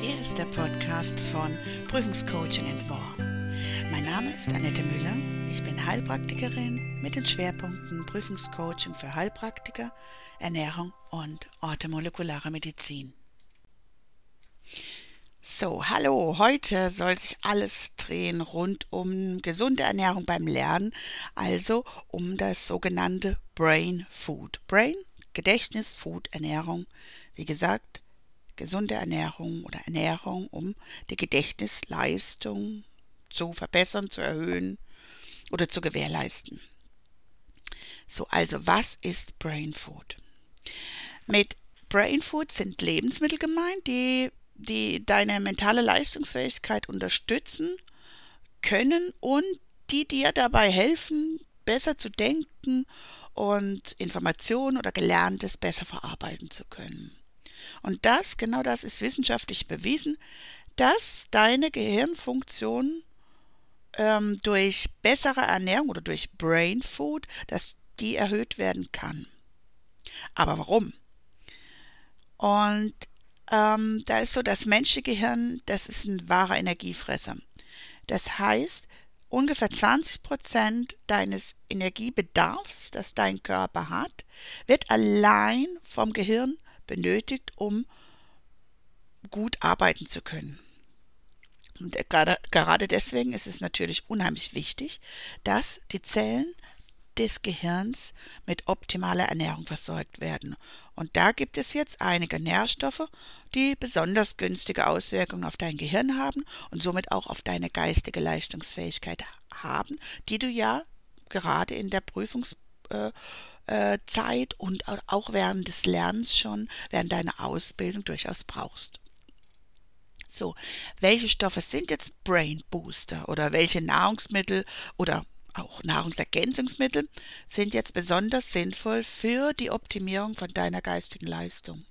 Hier ist der Podcast von Prüfungscoaching and More. Mein Name ist Annette Müller. Ich bin Heilpraktikerin mit den Schwerpunkten Prüfungscoaching für Heilpraktiker, Ernährung und orthomolekulare Medizin. So, hallo, heute soll sich alles drehen rund um gesunde Ernährung beim Lernen, also um das sogenannte Brain Food. Brain, Gedächtnis, Food, Ernährung. Wie gesagt, gesunde Ernährung oder Ernährung, um die Gedächtnisleistung zu verbessern, zu erhöhen oder zu gewährleisten. So, also was ist Brain Food? Mit Brain Food sind Lebensmittel gemeint, die, die deine mentale Leistungsfähigkeit unterstützen können und die dir dabei helfen, besser zu denken und Informationen oder Gelerntes besser verarbeiten zu können. Und das, genau das ist wissenschaftlich bewiesen, dass deine Gehirnfunktion ähm, durch bessere Ernährung oder durch Brain Food, dass die erhöht werden kann. Aber warum? Und ähm, da ist so, das menschliche Gehirn, das ist ein wahrer Energiefresser. Das heißt, ungefähr 20 Prozent deines Energiebedarfs, das dein Körper hat, wird allein vom Gehirn benötigt, um gut arbeiten zu können. Und gerade, deswegen ist es natürlich unheimlich wichtig, dass die Zellen des Gehirns mit optimaler Ernährung versorgt werden. Und da gibt es jetzt einige Nährstoffe, die besonders günstige Auswirkungen auf dein Gehirn haben und somit auch auf deine geistige Leistungsfähigkeit haben, die du ja gerade in der Prüfungs äh, Zeit und auch während des Lernens schon, während deiner Ausbildung durchaus brauchst. So, welche Stoffe sind jetzt Brain Booster oder welche Nahrungsmittel oder auch Nahrungsergänzungsmittel sind jetzt besonders sinnvoll für die Optimierung von deiner geistigen Leistung?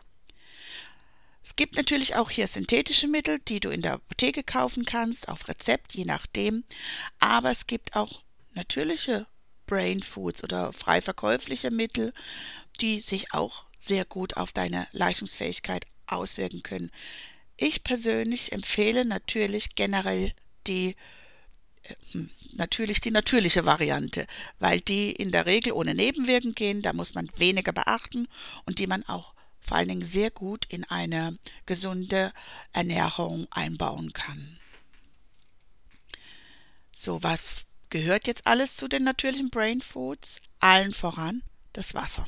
Es gibt natürlich auch hier synthetische Mittel, die du in der Apotheke kaufen kannst, auf Rezept, je nachdem. Aber es gibt auch natürliche Brain Foods oder frei verkäufliche Mittel, die sich auch sehr gut auf deine Leistungsfähigkeit auswirken können. Ich persönlich empfehle natürlich generell die äh, hm, natürlich die natürliche Variante, weil die in der Regel ohne Nebenwirken gehen, da muss man weniger beachten und die man auch vor allen Dingen sehr gut in eine gesunde Ernährung einbauen kann. So, was gehört jetzt alles zu den natürlichen Brain Foods, allen voran das Wasser.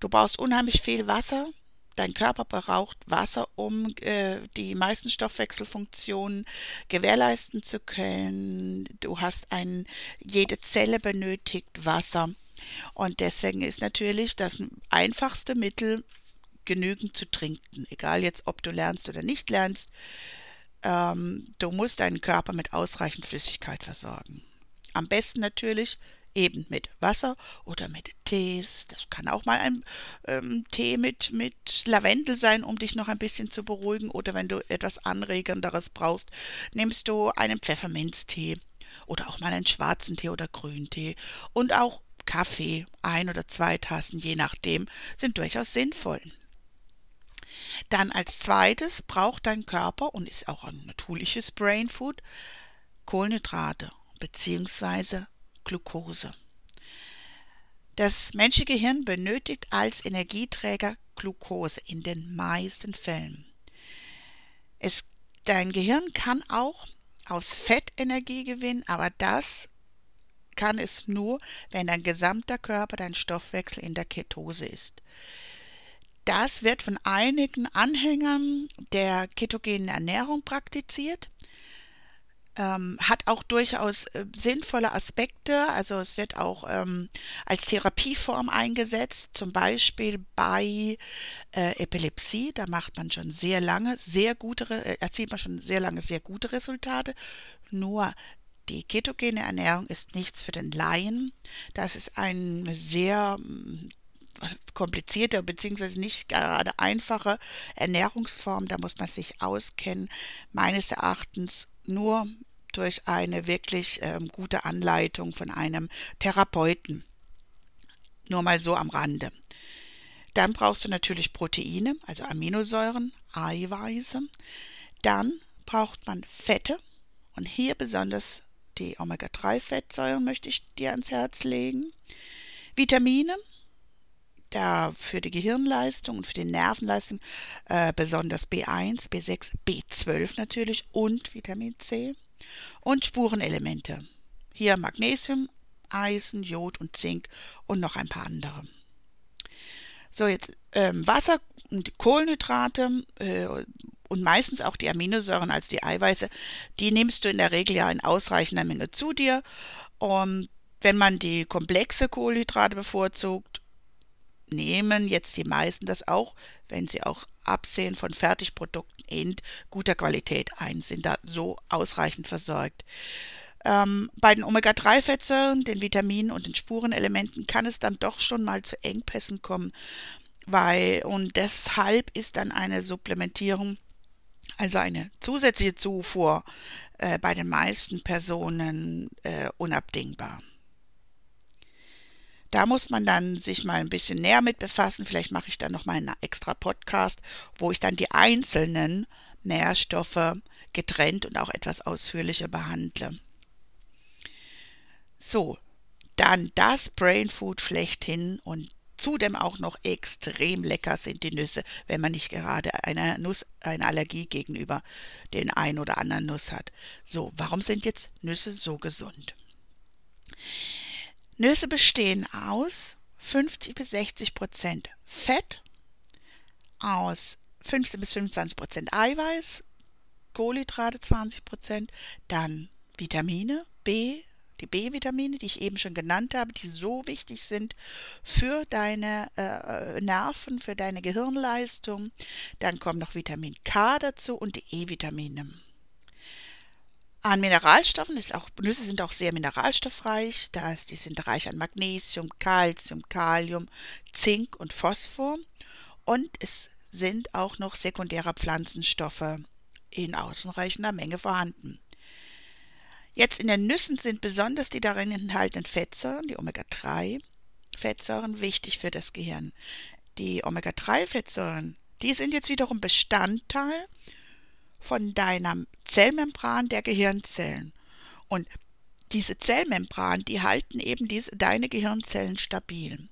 Du brauchst unheimlich viel Wasser. Dein Körper braucht Wasser, um äh, die meisten Stoffwechselfunktionen gewährleisten zu können. Du hast ein, jede Zelle benötigt Wasser. Und deswegen ist natürlich das einfachste Mittel, genügend zu trinken. Egal jetzt, ob du lernst oder nicht lernst, ähm, du musst deinen Körper mit ausreichend Flüssigkeit versorgen. Am besten natürlich eben mit Wasser oder mit Tees. Das kann auch mal ein ähm, Tee mit, mit Lavendel sein, um dich noch ein bisschen zu beruhigen. Oder wenn du etwas Anregenderes brauchst, nimmst du einen Pfefferminztee oder auch mal einen schwarzen Tee oder Grüntee. Und auch Kaffee, ein oder zwei Tassen, je nachdem, sind durchaus sinnvoll. Dann als zweites braucht dein Körper und ist auch ein natürliches Brain Food Kohlenhydrate bzw. Glucose. Das menschliche Gehirn benötigt als Energieträger Glucose in den meisten Fällen. Es, dein Gehirn kann auch aus Fett Energie gewinnen, aber das kann es nur, wenn dein gesamter Körper, dein Stoffwechsel in der Ketose ist. Das wird von einigen Anhängern der ketogenen Ernährung praktiziert. Ähm, hat auch durchaus äh, sinnvolle Aspekte. Also es wird auch ähm, als Therapieform eingesetzt, zum Beispiel bei äh, Epilepsie. Da macht man schon sehr lange sehr gute, äh, erzielt man schon sehr lange sehr gute Resultate. Nur die ketogene Ernährung ist nichts für den Laien. Das ist eine sehr komplizierte bzw. nicht gerade einfache Ernährungsform. Da muss man sich auskennen. Meines Erachtens nur durch eine wirklich ähm, gute Anleitung von einem Therapeuten. Nur mal so am Rande. Dann brauchst du natürlich Proteine, also Aminosäuren, Eiweiße. Dann braucht man Fette und hier besonders die Omega-3-Fettsäuren möchte ich dir ans Herz legen. Vitamine, da für die Gehirnleistung und für die Nervenleistung äh, besonders B1, B6, B12 natürlich und Vitamin C und Spurenelemente. Hier Magnesium, Eisen, Jod und Zink und noch ein paar andere. So, jetzt ähm, Wasser und Kohlenhydrate äh, und meistens auch die Aminosäuren, also die Eiweiße, die nimmst du in der Regel ja in ausreichender Menge zu dir. Und wenn man die komplexe Kohlenhydrate bevorzugt, nehmen jetzt die meisten das auch, wenn sie auch absehen von Fertigprodukten in guter Qualität ein, sind da so ausreichend versorgt. Ähm, bei den Omega-3-Fettsäuren, den Vitaminen und den Spurenelementen kann es dann doch schon mal zu Engpässen kommen, weil und deshalb ist dann eine Supplementierung, also eine zusätzliche Zufuhr äh, bei den meisten Personen äh, unabdingbar. Da muss man dann sich mal ein bisschen näher mit befassen. Vielleicht mache ich dann noch mal einen extra Podcast, wo ich dann die einzelnen Nährstoffe getrennt und auch etwas ausführlicher behandle. So, dann das Brain Food schlechthin und zudem auch noch extrem lecker sind die Nüsse, wenn man nicht gerade eine Nuss, eine Allergie gegenüber den ein oder anderen Nuss hat. So, warum sind jetzt Nüsse so gesund? Nüsse bestehen aus 50 bis 60 Prozent Fett, aus 15 bis 25 Prozent Eiweiß, Kohlenhydrate 20 Prozent, dann Vitamine B, die B-Vitamine, die ich eben schon genannt habe, die so wichtig sind für deine äh, Nerven, für deine Gehirnleistung. Dann kommt noch Vitamin K dazu und die E-Vitamine. An Mineralstoffen ist auch, Nüsse sind auch sehr mineralstoffreich, da die sind reich an Magnesium, Calcium, Kalium, Zink und Phosphor und es sind auch noch sekundäre Pflanzenstoffe in ausreichender Menge vorhanden. Jetzt in den Nüssen sind besonders die darin enthaltenen Fettsäuren, die Omega-3-Fettsäuren, wichtig für das Gehirn. Die Omega-3-Fettsäuren, die sind jetzt wiederum Bestandteil von deiner Zellmembran der Gehirnzellen. Und diese Zellmembran, die halten eben diese, deine Gehirnzellen stabil.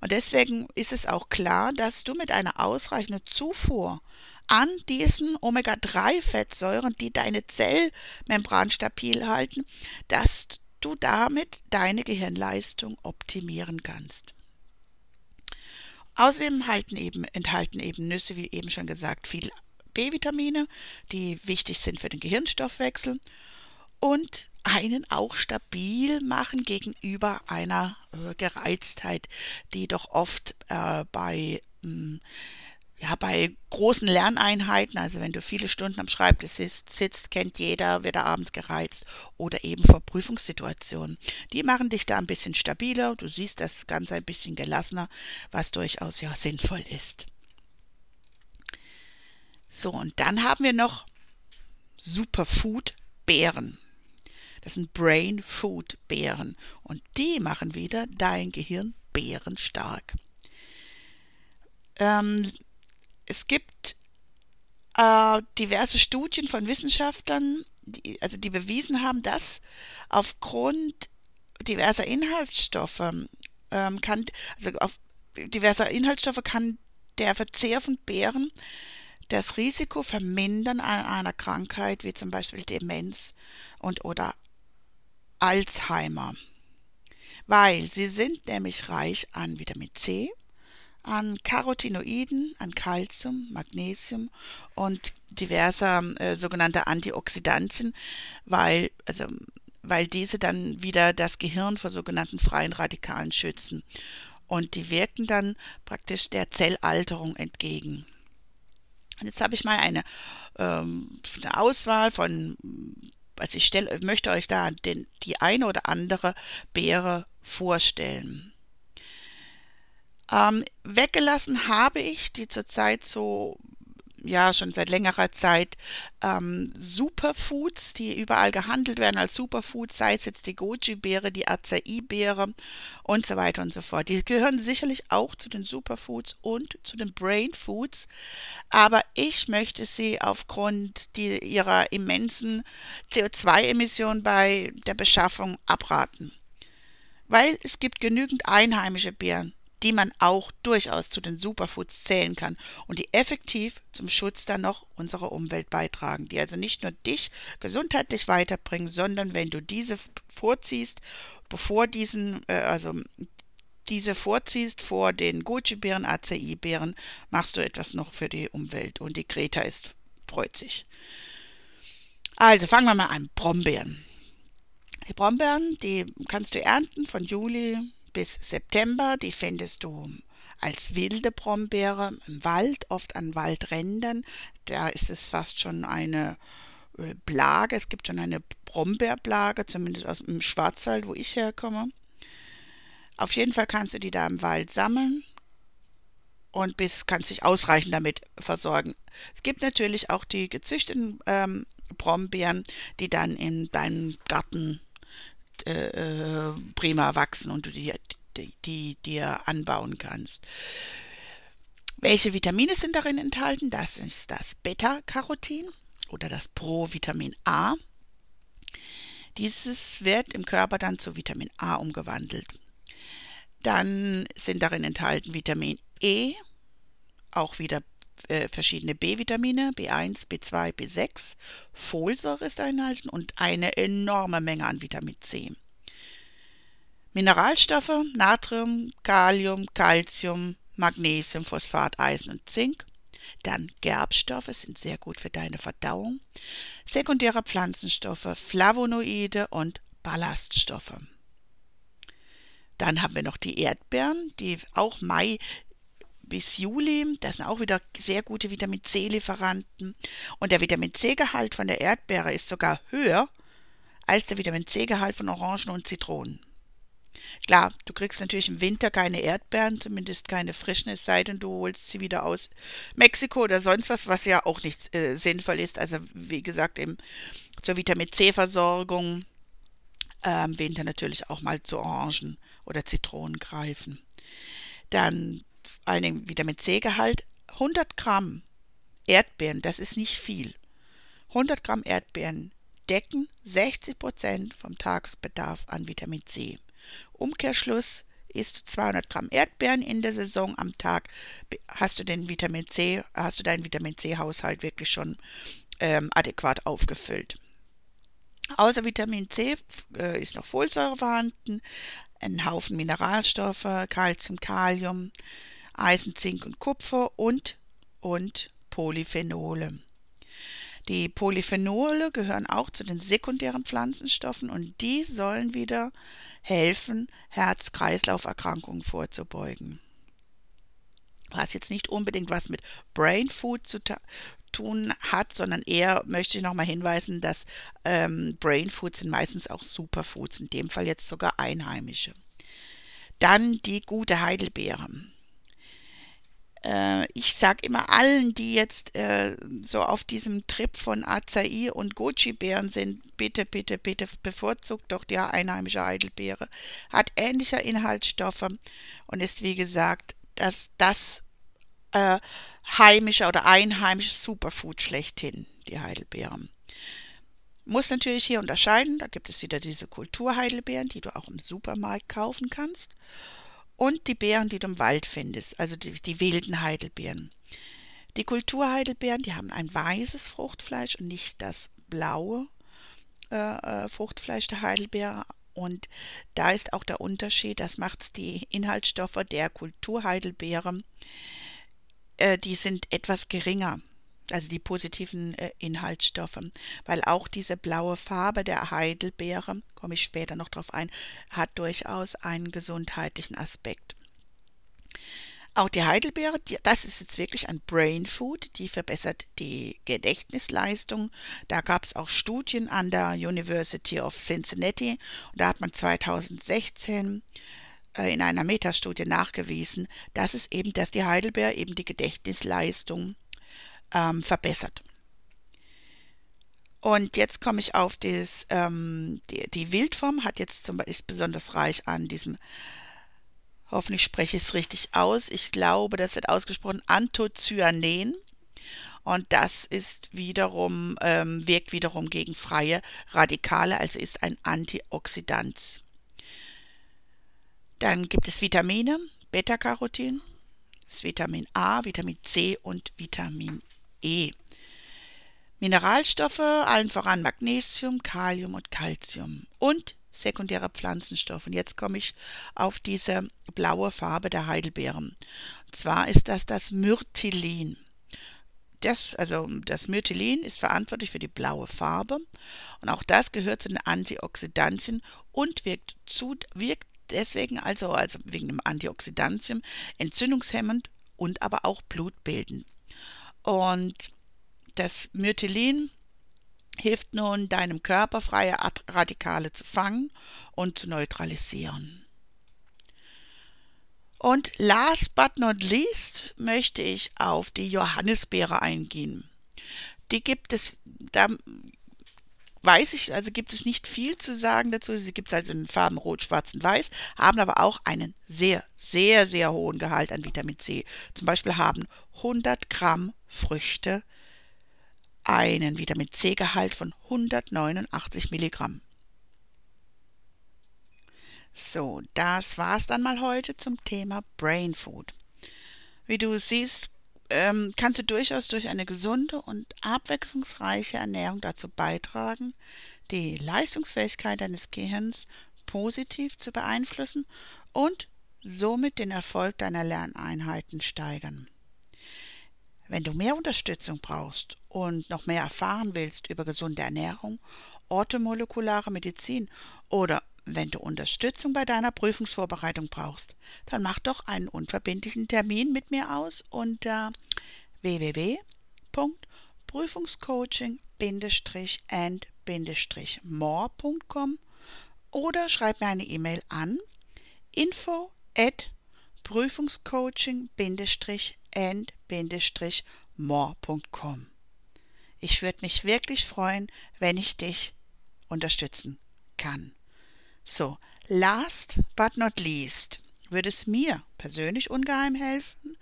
Und deswegen ist es auch klar, dass du mit einer ausreichenden Zufuhr an diesen Omega-3-Fettsäuren, die deine Zellmembran stabil halten, dass du damit deine Gehirnleistung optimieren kannst. Außerdem enthalten eben, Nüsse, wie eben schon gesagt, viel B-Vitamine, die wichtig sind für den Gehirnstoffwechsel und einen auch stabil machen gegenüber einer äh, Gereiztheit, die doch oft äh, bei mh, hm, ja, bei großen Lerneinheiten, also wenn du viele Stunden am Schreibtisch sitzt, kennt jeder, wird er abends gereizt oder eben vor Prüfungssituationen. Die machen dich da ein bisschen stabiler, du siehst das Ganze ein bisschen gelassener, was durchaus ja sinnvoll ist. So, und dann haben wir noch Superfood Beeren. Das sind Brain Food Beeren und die machen wieder dein Gehirn bärenstark. Ähm, es gibt äh, diverse Studien von Wissenschaftlern, die, also die bewiesen haben, dass aufgrund diverser Inhaltsstoffe ähm, kann, also auf diverser Inhaltsstoffe kann der Verzehr von Beeren das Risiko vermindern an einer Krankheit wie zum Beispiel Demenz und oder Alzheimer, weil sie sind nämlich reich an Vitamin C, an Carotinoiden, an Calcium, Magnesium und diverser äh, sogenannter Antioxidantien, weil, also, weil diese dann wieder das Gehirn vor sogenannten freien Radikalen schützen. Und die wirken dann praktisch der Zellalterung entgegen. Und jetzt habe ich mal eine, ähm, eine Auswahl von, also ich stell, möchte euch da den, die eine oder andere Beere vorstellen. Ähm, weggelassen habe ich, die zurzeit so ja schon seit längerer Zeit ähm, Superfoods, die überall gehandelt werden als Superfoods, sei es jetzt die Goji-Beere, die Acai-Beere und so weiter und so fort. Die gehören sicherlich auch zu den Superfoods und zu den Brain Foods, aber ich möchte sie aufgrund die, ihrer immensen CO2-Emissionen bei der Beschaffung abraten. Weil es gibt genügend einheimische Beeren die man auch durchaus zu den Superfoods zählen kann und die effektiv zum Schutz dann noch unserer Umwelt beitragen, die also nicht nur dich gesundheitlich weiterbringen, sondern wenn du diese vorziehst, bevor diesen, äh, also diese vorziehst vor den Goji-Beeren, Acai-Beeren, machst du etwas noch für die Umwelt und die Greta ist freut sich. Also fangen wir mal an. Brombeeren. Die Brombeeren, die kannst du ernten von Juli bis September. Die findest du als wilde Brombeere im Wald, oft an Waldrändern. Da ist es fast schon eine äh, Plage. Es gibt schon eine Brombeerplage, zumindest aus dem Schwarzwald, wo ich herkomme. Auf jeden Fall kannst du die da im Wald sammeln und bis kannst dich ausreichend damit versorgen. Es gibt natürlich auch die gezüchteten ähm, Brombeeren, die dann in deinem Garten äh, äh, prima wachsen und du die, die, die dir anbauen kannst. Welche Vitamine sind darin enthalten? Das ist das Beta-Carotin oder das Provitamin A. Dieses wird im Körper dann zu Vitamin A umgewandelt. Dann sind darin enthalten Vitamin E, auch wieder äh, verschiedene B-Vitamine, B1, B2, B6, Folsäure ist enthalten und eine enorme Menge an Vitamin C. Mineralstoffe, Natrium, Kalium, Calcium, Magnesium, Phosphat, Eisen und Zink. Dann Gerbstoffe sind sehr gut für deine Verdauung. Sekundäre Pflanzenstoffe, Flavonoide und Ballaststoffe. Dann haben wir noch die Erdbeeren, die auch Mai bis Juli. Das sind auch wieder sehr gute Vitamin C-Lieferanten. Und der Vitamin C-Gehalt von der Erdbeere ist sogar höher als der Vitamin C-Gehalt von Orangen und Zitronen. Klar, du kriegst natürlich im Winter keine Erdbeeren, zumindest keine frischen, es sei denn, du holst sie wieder aus Mexiko oder sonst was, was ja auch nicht äh, sinnvoll ist. Also wie gesagt, eben zur Vitamin C-Versorgung äh, im Winter natürlich auch mal zu Orangen oder Zitronen greifen. Dann einen Vitamin C-Gehalt, 100 Gramm Erdbeeren, das ist nicht viel. 100 Gramm Erdbeeren decken 60 Prozent vom Tagesbedarf an Vitamin C. Umkehrschluss isst du 200 Gramm Erdbeeren in der Saison am Tag, hast du den Vitamin C, hast du deinen Vitamin C-Haushalt wirklich schon ähm, adäquat aufgefüllt. Außer Vitamin C äh, ist noch Folsäure vorhanden, ein Haufen Mineralstoffe, Calcium, Kalium, Eisen, Zink und Kupfer und, und Polyphenole. Die Polyphenole gehören auch zu den sekundären Pflanzenstoffen und die sollen wieder helfen, Herz-Kreislauf-Erkrankungen vorzubeugen. Was jetzt nicht unbedingt was mit Brain Food zu tun hat, sondern eher möchte ich nochmal hinweisen, dass ähm, Brain Foods sind meistens auch Superfoods, in dem Fall jetzt sogar einheimische. Dann die gute Heidelbeere. Äh, ich sage immer allen, die jetzt äh, so auf diesem Trip von Acai und Goji-Beeren sind, bitte, bitte, bitte bevorzugt doch die einheimische Heidelbeere. Hat ähnliche Inhaltsstoffe und ist wie gesagt das, das äh, heimische oder einheimische Superfood schlechthin, die Heidelbeeren. Muss natürlich hier unterscheiden, da gibt es wieder diese Kulturheidelbeeren, die du auch im Supermarkt kaufen kannst und die Beeren, die du im Wald findest, also die, die wilden Heidelbeeren. Die Kulturheidelbeeren, die haben ein weißes Fruchtfleisch und nicht das blaue äh, äh Fruchtfleisch der Heidelbeere. Und da ist auch der Unterschied, das macht die Inhaltsstoffe der Kulturheidelbeere, äh, die sind etwas geringer also die positiven äh, Inhaltsstoffe, weil auch diese blaue Farbe der Heidelbeere, komme ich später noch drauf ein, hat durchaus einen gesundheitlichen Aspekt. Auch die Heidelbeere, die, das ist jetzt wirklich ein Brain Food, die verbessert die Gedächtnisleistung. Da gab es auch Studien an der University of Cincinnati und da hat man 2016 äh, in einer Metastudie nachgewiesen, dass es eben, dass die Heidelbeere eben die Gedächtnisleistung ähm, verbessert. Und jetzt komme ich auf das, ähm, die, die, Wildform hat jetzt zum Beispiel ist besonders reich an diesem, hoffentlich spreche ich es richtig aus, ich glaube, das wird ausgesprochen Anthocyanen. Und das ist wiederum, ähm, wirkt wiederum gegen freie Radikale, also ist ein Antioxidant. Dann gibt es Vitamine, Beta-Carotin, Vitamin A, Vitamin C und Vitamin E. Mineralstoffe, allen voran Magnesium, Kalium und Calcium und sekundäre Pflanzenstoffe. Und jetzt komme ich auf diese blaue Farbe der Heidelbeeren. Und zwar ist das das Myrtilin. Das, also das Myrtilin ist verantwortlich für die blaue Farbe und auch das gehört zu den Antioxidantien und wirkt, zu, wirkt deswegen also, also wegen dem Antioxidantien entzündungshemmend und aber auch blutbildend. Und das Myrtilin hilft nun deinem Körper freie Radikale zu fangen und zu neutralisieren. Und last but not least möchte ich auf die Johannisbeere eingehen. Die gibt es, da weiß ich, also gibt es nicht viel zu sagen dazu. Sie gibt es also in Farben Rot, Schwarz und Weiß, haben aber auch einen sehr, sehr, sehr hohen Gehalt an Vitamin C. Zum Beispiel haben 100 Gramm Früchte einen Vitamin C-Gehalt von 189 Milligramm. So, das war's dann mal heute zum Thema Brain Food. Wie du siehst, ähm, kannst du durchaus durch eine gesunde und abwechslungsreiche Ernährung dazu beitragen, die Leistungsfähigkeit deines Gehirns positiv zu beeinflussen und somit den Erfolg deiner Lerneinheiten steigern. Wenn du mehr Unterstützung brauchst und noch mehr erfahren willst über gesunde Ernährung, orthomolekulare Medizin oder wenn du Unterstützung bei deiner Prüfungsvorbereitung brauchst, dann mach doch einen unverbindlichen Termin mit mir aus unter www.prüfungscoaching-and-more.com oder schreib mir eine E-Mail an info at prüfungscoaching-and-more.com. Ich würde mich wirklich freuen, wenn ich dich unterstützen kann. So, last but not least würde es mir persönlich ungeheim helfen,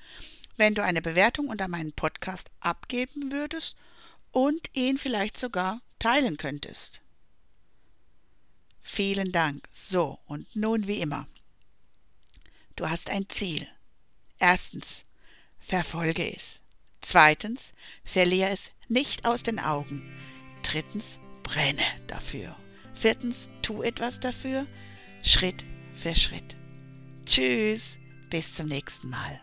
wenn du eine Bewertung unter meinen Podcast abgeben würdest und ihn vielleicht sogar teilen könntest. Vielen Dank. So, und nun wie immer. Du hast ein Ziel. Erstens, verfolge es. Zweitens, verliere es nicht aus den Augen. Drittens, brenne dafür. Viertens, tu etwas dafür, Schritt für Schritt. Tschüss, bis zum nächsten Mal.